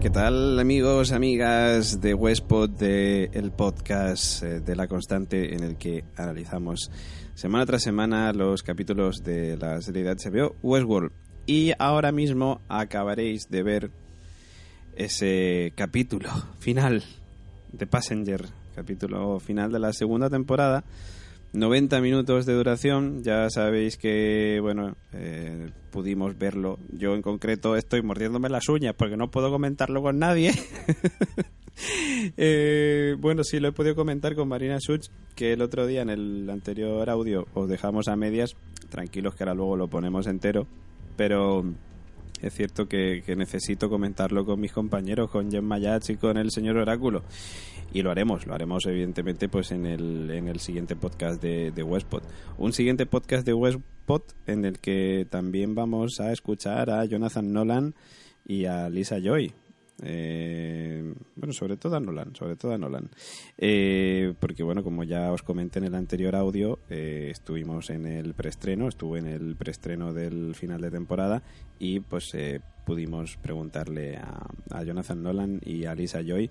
¿qué tal amigos, amigas de Westpod, de el podcast eh, de La Constante en el que analizamos semana tras semana los capítulos de la serie de HBO Westworld. Y ahora mismo acabaréis de ver ese capítulo final de Passenger, capítulo final de la segunda temporada. 90 minutos de duración, ya sabéis que, bueno, eh, pudimos verlo. Yo en concreto estoy mordiéndome las uñas porque no puedo comentarlo con nadie. Eh, bueno, sí, lo he podido comentar con Marina Such, que el otro día en el anterior audio os dejamos a medias. Tranquilos que ahora luego lo ponemos entero. Pero es cierto que, necesito comentarlo con mis compañeros, con Jen Mayach y con el señor Oráculo. Y lo haremos, lo haremos evidentemente pues en el, en el siguiente podcast de, de Westpot. Un siguiente podcast de Westpot en el que también vamos a escuchar a Jonathan Nolan y a Lisa Joy. Eh, bueno, sobre todo a Nolan, sobre todo a Nolan. Eh, porque bueno, como ya os comenté en el anterior audio, eh, estuvimos en el preestreno, estuve en el preestreno del final de temporada y pues pudimos preguntarle a, a, Jonathan Nolan y a Lisa Joy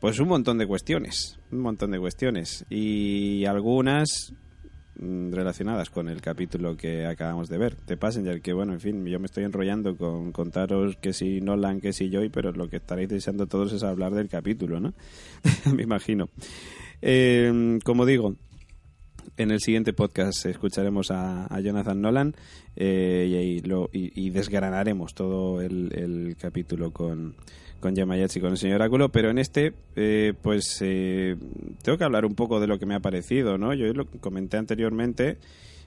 pues un montón de cuestiones, un montón de cuestiones y algunas relacionadas con el capítulo que acabamos de ver, de Passenger, que bueno, en fin, yo me estoy enrollando con contaros que si Nolan, que si Joy, pero lo que estaréis deseando todos es hablar del capítulo, ¿no? me imagino. Eh, como digo, en el siguiente podcast escucharemos a, Jonathan Nolan eh, y, y, desgranaremos todo el capítulo con, con Yamayatsi y con el señor Oráculo, pero en este, eh, pues eh, tengo que hablar un poco de lo que me ha parecido, ¿no? Yo lo comenté anteriormente,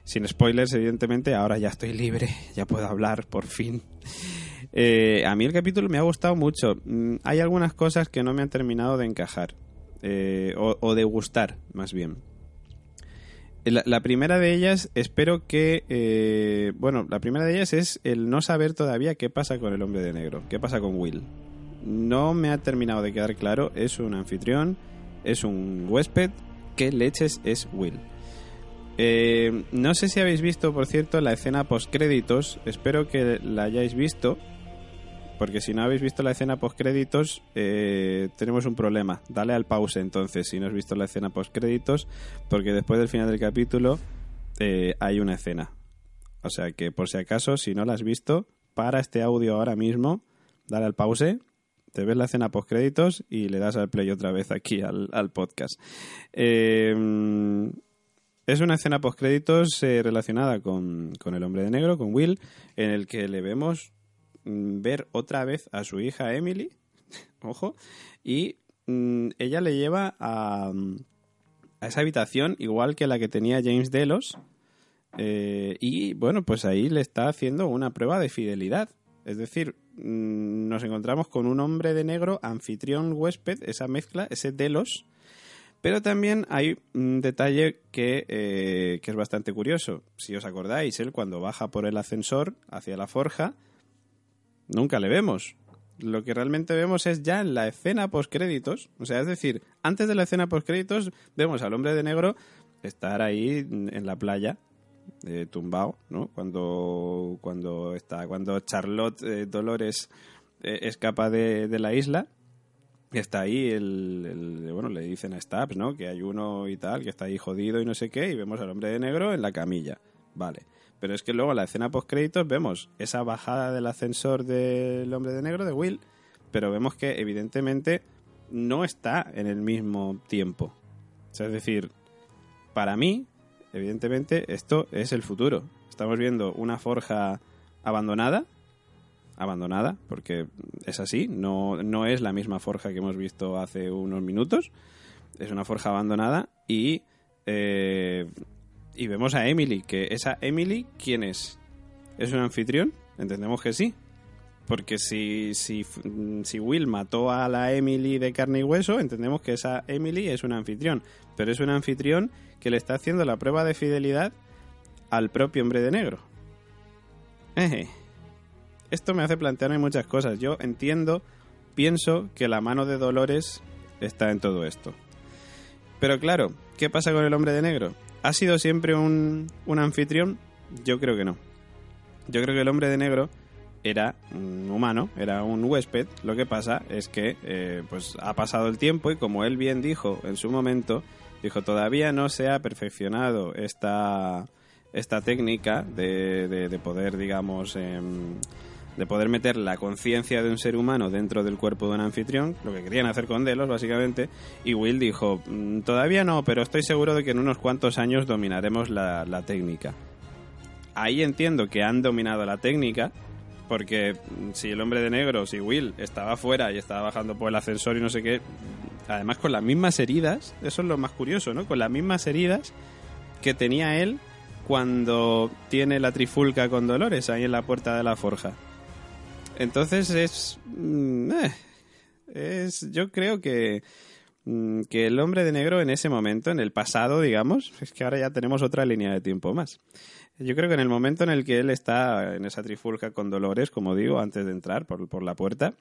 sin spoilers, evidentemente, ahora ya estoy libre, ya puedo hablar, por fin. Eh, a mí el capítulo me ha gustado mucho. Mm, hay algunas cosas que no me han terminado de encajar, o, de gustar, más bien. La, la, primera de ellas, espero que. bueno, la primera de ellas es el no saber todavía qué pasa con el hombre de negro, qué pasa con Will no me ha terminado de quedar claro. Es un anfitrión, es un huésped. ¿Qué leches es Will? Eh, no sé si habéis visto, por cierto, la escena post-créditos. Espero que la hayáis visto. Porque si no habéis visto la escena post-créditos, eh, tenemos un problema. Dale al pause entonces, si no has visto la escena post-créditos. Porque después del final del capítulo eh, hay una escena. O sea que, por si acaso, si no la has visto, para este audio ahora mismo, dale al pause te ves la escena post créditos y le das al play otra vez aquí al, podcast. Eh, es una escena post créditos eh, relacionada con, el hombre de negro, con Will, en el que le vemos mm, ver otra vez a su hija Emily, ojo, y mm, ella le lleva a, a, esa habitación igual que la que tenía James Delos. Eh, y bueno, pues ahí le está haciendo una prueba de fidelidad. Es decir, Mm, nos encontramos con un hombre de negro, anfitrión, huésped, esa mezcla, ese delos. Pero también hay un detalle que, eh, que es bastante curioso. Si os acordáis, él cuando baja por el ascensor hacia la forja, nunca le vemos. Lo que realmente vemos es ya en la escena post-créditos. O sea, es decir, antes de la escena post-créditos vemos al hombre de negro estar ahí en la playa eh, tumbado, ¿no? Cuando, cuando está, cuando Charlotte eh, Dolores eh, escapa de, de, la isla, está ahí el, bueno, le dicen a Stabs, ¿no? Que hay uno y tal, que está ahí jodido y no sé qué, y vemos al hombre de negro en la camilla, vale. Pero es que luego en la escena post créditos vemos esa bajada del ascensor del hombre de negro de Will, pero vemos que evidentemente no está en el mismo tiempo. es decir, para mí, evidentemente esto es el futuro. Estamos viendo una forja abandonada, abandonada, porque es así, no, no es la misma forja que hemos visto hace unos minutos, es una forja abandonada y, eh, y vemos a Emily, que esa Emily, ¿quién es? ¿Es un anfitrión? Entendemos que sí, porque si, si, si, Will mató a la Emily de carne y hueso, entendemos que esa Emily es un anfitrión. Pero es un anfitrión que le está haciendo la prueba de fidelidad al propio hombre de negro. Esto me hace plantearme muchas cosas. Yo entiendo, pienso que la mano de Dolores está en todo esto. Pero claro, ¿qué pasa con el hombre de negro? ¿Ha sido siempre un, un anfitrión? Yo creo que no. Yo creo que el hombre de negro era humano, era un huésped. Lo que pasa es que eh, pues ha pasado el tiempo y como él bien dijo en su momento, dijo todavía no se ha perfeccionado esta, esta técnica de, de, poder, digamos, em, de poder meter la conciencia de un ser humano dentro del cuerpo de un anfitrión, lo que querían hacer con Delos, básicamente, y Will dijo, mm, todavía no, pero estoy seguro de que en unos cuantos años dominaremos la, la técnica. Ahí entiendo que han dominado la técnica, porque si el hombre de negro, si Will estaba fuera y estaba bajando por el ascensor y no sé qué, además con las mismas heridas, eso es lo más curioso, ¿no? Con las mismas heridas que tenía él cuando tiene la trifulca con Dolores ahí en la puerta de la forja. Entonces es. Mm, eh, es yo creo que. Mm, que el hombre de negro en ese momento, en el pasado, digamos, es que ahora ya tenemos otra línea de tiempo más. Yo creo que en el momento en el que él está en esa trifulca con Dolores, como digo, antes de entrar por, por la puerta,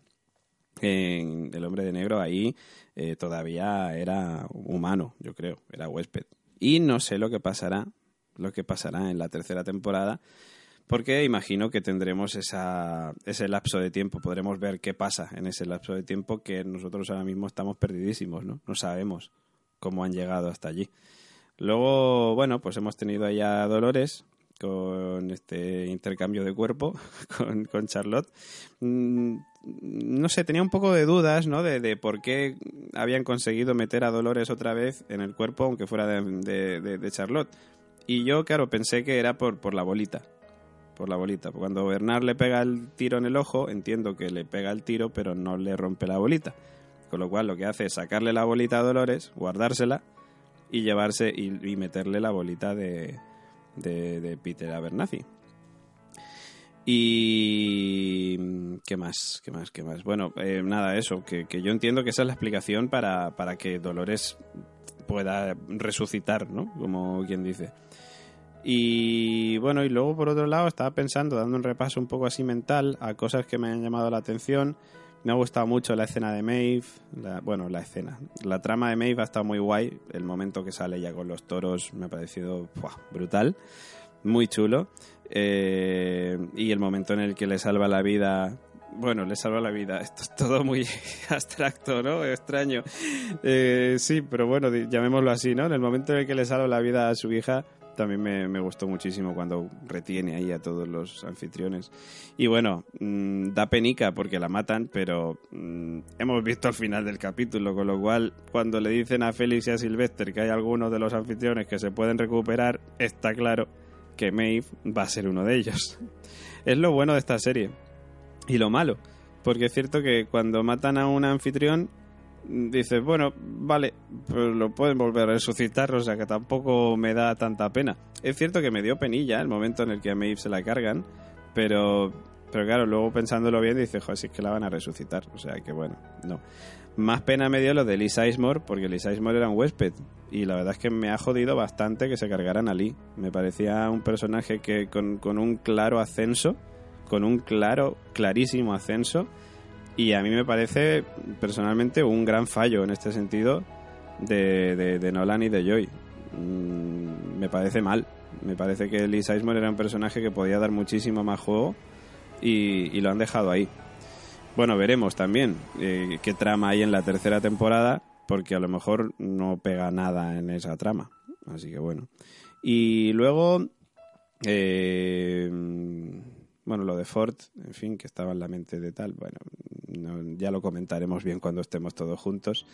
el hombre de negro ahí eh, todavía era humano, yo creo, era huésped. Y no sé lo que pasará, lo que pasará en la tercera temporada, porque imagino que tendremos esa, ese lapso de tiempo, podremos ver qué pasa en ese lapso de tiempo que nosotros ahora mismo estamos perdidísimos, ¿no? No sabemos cómo han llegado hasta allí. Luego, bueno, pues hemos tenido allá Dolores con este intercambio de cuerpo con, Charlotte. Mm, no sé, tenía un poco de dudas, ¿no? De, por qué habían conseguido meter a Dolores otra vez en el cuerpo, aunque fuera de, Charlotte. Y yo, claro, pensé que era por, por la bolita por la bolita. Cuando Bernard le pega el tiro en el ojo, entiendo que le pega el tiro, pero no le rompe la bolita. Con lo cual lo que hace es sacarle la bolita a Dolores, guardársela y llevarse y, meterle la bolita de, de, Peter Abernathy. Y... ¿Qué más? ¿Qué más? ¿Qué más? Bueno, eh, nada, eso, que, que, yo entiendo que esa es la explicación para, para que Dolores pueda resucitar, ¿no? Como quien dice. Y bueno, y luego por otro lado estaba pensando, dando un repaso un poco así mental a cosas que me han llamado la atención. Me ha gustado mucho la escena de Maeve, bueno, la escena. La trama de Maeve ha estado muy guay. El momento que sale ya con los toros me ha parecido brutal, muy chulo. Eh, y el momento en el que le salva la vida bueno, le salva la vida. Esto es todo muy abstracto, ¿no? Extraño. Eh, sí, pero bueno, llamémoslo así, ¿no? En el momento en el que le salva la vida a su hija, también me, gustó muchísimo cuando retiene ahí a todos los anfitriones. Y bueno, mm, da penica porque la matan, pero mm, hemos visto al final del capítulo, con lo cual cuando le dicen a Félix y a Sylvester que hay algunos de los anfitriones que se pueden recuperar, está claro que Maeve va a ser uno de ellos. es lo bueno de esta serie. Y lo malo, porque es cierto que cuando matan a un anfitrión dices, bueno, vale, pues lo pueden volver a resucitar, o sea que tampoco me da tanta pena. Es cierto que me dio penilla el momento en el que a Maeve se la cargan, pero, pero claro, luego pensándolo bien dices, joder, si es que la van a resucitar, o sea que bueno, no. Más pena me dio lo de Lee Sizemore, porque Lee Sizemore era un huésped, y la verdad es que me ha jodido bastante que se cargaran a Lee. Me parecía un personaje que con, con un claro ascenso, con un claro, clarísimo ascenso, y a mí me parece personalmente un gran fallo en este sentido de, de, Nolan y de Joy. Mm, me parece mal. Me parece que Lee Sizemore era un personaje que podía dar muchísimo más juego y, lo han dejado ahí. Bueno, veremos también eh, qué trama hay en la tercera temporada, porque a lo mejor no pega nada en esa trama. Así que bueno. Y luego, eh, bueno, lo de Ford, en fin, que estaba en la mente de tal, bueno, ya lo comentaremos bien cuando estemos todos juntos.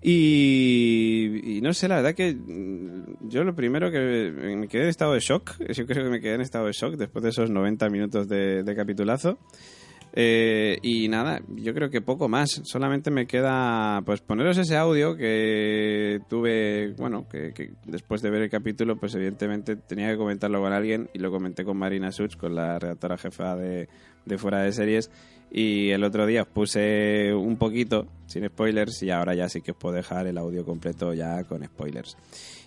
Y, no sé, la verdad que mm, yo lo primero que me quedé en estado de shock, yo creo que me quedé en estado de shock después de esos 90 minutos de, capitulazo. Eh, y nada, yo creo que poco más. Solamente me queda pues poneros ese audio que tuve, bueno, que, después de ver el capítulo, pues evidentemente tenía que comentarlo con alguien y lo comenté con Marina Such, con la redactora jefa de, de Fuera de Series y el otro día os puse un poquito sin spoilers y ahora ya sí que os puedo dejar el audio completo ya con spoilers.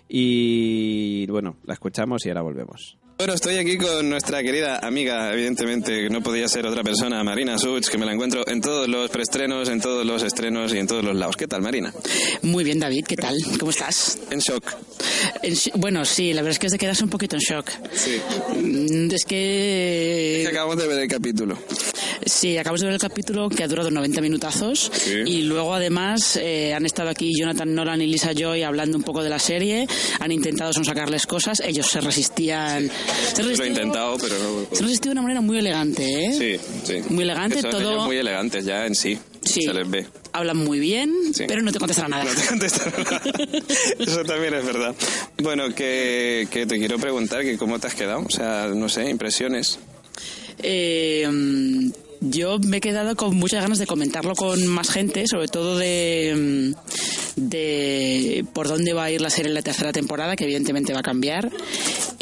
Y bueno, la escuchamos y ahora volvemos. Bueno, estoy aquí con nuestra querida amiga, evidentemente, no podía ser otra persona, Marina Such, que me la encuentro en todos los preestrenos, en todos los estrenos y en todos los lados. ¿Qué tal, Marina? Muy bien, David, ¿qué tal? ¿Cómo estás? En shock. bueno, sí, la verdad es que es de quedarse un poquito en shock. Sí. Mm, es que... Es que acabamos de ver el capítulo. Sí, acabamos de ver el capítulo que ha durado 90 minutazos y luego además eh, han estado aquí Jonathan Nolan y Lisa Joy hablando un poco de la serie, han intentado sonsacarles cosas, ellos se resistían. Se Lo he intentado, pero no. Se resistiu de una manera muy elegante, ¿eh? Sí, sí. Muy elegante, todo. Muy elegantes ya en sí. Sí. Se les ve. Hablan muy bien, pero no te contestan nada. No te contestan nada. Eso también es verdad. Bueno, que, que te quiero preguntar que cómo te has quedado. O sea, no sé, impresiones. Eh, yo me he quedado con muchas ganas de comentarlo con más gente, sobre todo de, de por dónde va a ir la serie en la tercera temporada, que evidentemente va a cambiar.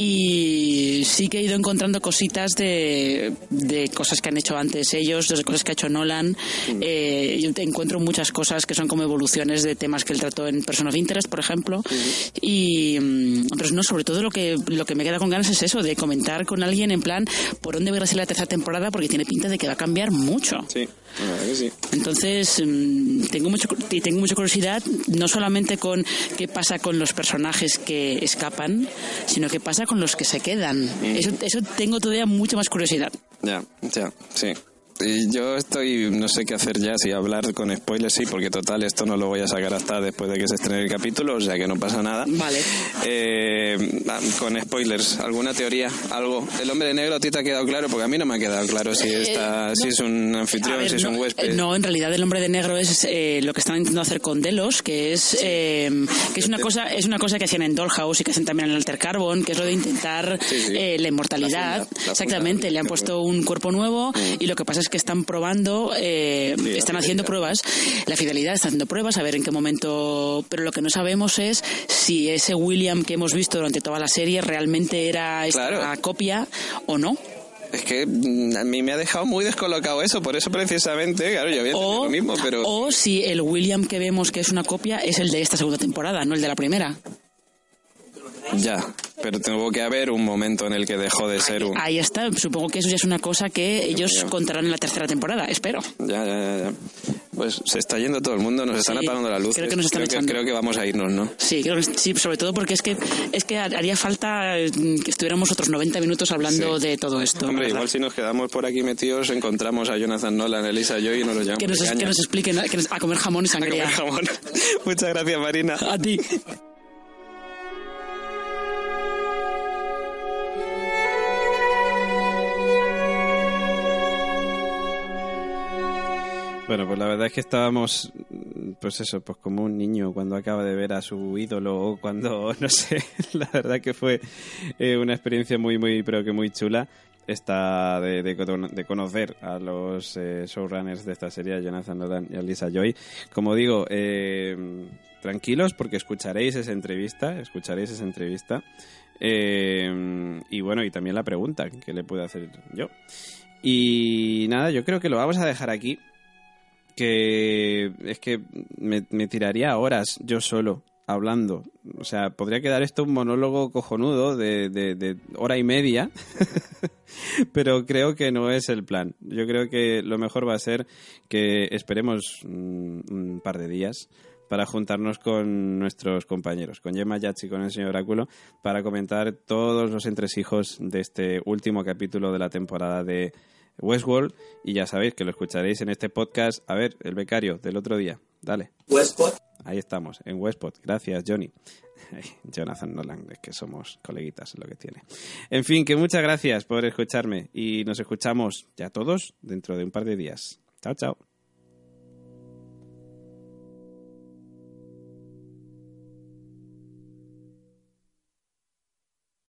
Y sí que he ido encontrando cositas de, de cosas que han hecho antes ellos, de cosas que ha hecho Nolan. Eh, yo encuentro muchas cosas que son como evoluciones de temas que él trató en Person of Interest, por ejemplo. Y, mm, pero no, sobre todo lo que, lo que me queda con ganas es eso, de comentar con alguien en plan por dónde va a ir la tercera temporada, porque tiene pinta de que va a cambiar mucho. Sí, que sí. Entonces, mm, tengo, mucho, tengo mucha curiosidad, no solamente con qué pasa con los personajes que escapan, sino qué pasa con los que se quedan. Mm. Eso, eso tengo todavía mucha más curiosidad. Ya, ya, sí. Y yo estoy, no sé qué hacer ya, si hablar con spoilers, sí, porque total, esto no lo voy a sacar hasta después de que se estrene el capítulo, o sea que no pasa nada. Vale. Eh, con spoilers, ¿alguna teoría? ¿Algo? ¿El hombre de negro a ti te ha quedado claro? Porque a mí no me ha quedado claro si, eh, está, si es un anfitrión, si es un huésped. No, en realidad el hombre de negro es eh, lo que están intentando hacer con Delos, que es que es una cosa es una cosa que hacían en Dollhouse y que hacen también en Alter Carbon, que es lo de intentar la inmortalidad. Exactamente, le han puesto un cuerpo nuevo mm. y lo que pasa es que están probando, eh, están haciendo pruebas, la fidelidad está haciendo pruebas, a ver en qué momento, pero lo que no sabemos es si ese William que hemos visto durante toda la serie realmente era esta copia o no. Es que mm, a mí me ha dejado muy descolocado eso, por eso precisamente, claro, yo había o, lo mismo, pero... O si el William que vemos que es una copia es el de esta segunda temporada, no el de la primera. Ya, pero tuvo que haber un momento en el que dejó de ser un... Ahí está, supongo que eso ya es una cosa que ellos contarán en la tercera temporada, espero. Ya, ya, ya. Pues se está yendo todo el mundo, nos están apagando la luz. Creo que nos están creo, creo que vamos a irnos, ¿no? Sí, creo que, sí, sobre todo porque es que es que haría falta mm, que estuviéramos otros 90 minutos hablando de todo esto. Hombre, igual si nos quedamos por aquí metidos encontramos a Jonathan Nolan, Elisa Joy y nos lo llamamos. Que nos, que nos expliquen a comer jamón y sangría. A comer jamón. Muchas gracias, Marina. A ti. Bueno, pues la verdad es que estábamos, pues eso, pues como un niño cuando acaba de ver a su ídolo o cuando, no sé, la verdad que fue eh, una experiencia muy, muy, pero que muy chula esta de, de, conocer a los eh, showrunners de esta serie, a Jonathan Nolan y a Lisa Joy. Como digo, eh, tranquilos porque escucharéis esa entrevista, escucharéis esa entrevista. y bueno, y también la pregunta que le puedo hacer yo. Y nada, yo creo que lo vamos a dejar aquí que es que me, tiraría horas yo solo hablando. O sea, podría quedar esto un monólogo cojonudo de, hora y media, pero creo que no es el plan. Yo creo que lo mejor va a ser que esperemos un, par de días para juntarnos con nuestros compañeros, con Gemma Yachi y con el señor Oráculo, para comentar todos los entresijos de este último capítulo de la temporada de Westworld y ya sabéis que lo escucharéis en este podcast. A ver, el becario del otro día. Dale. Westpod. Ahí estamos, en Westpod. Gracias, Johnny. Jonathan Nolan, es que somos coleguitas, es lo que tiene. En fin, que muchas gracias por escucharme y nos escuchamos ya todos dentro de un par de días. Chao, chao.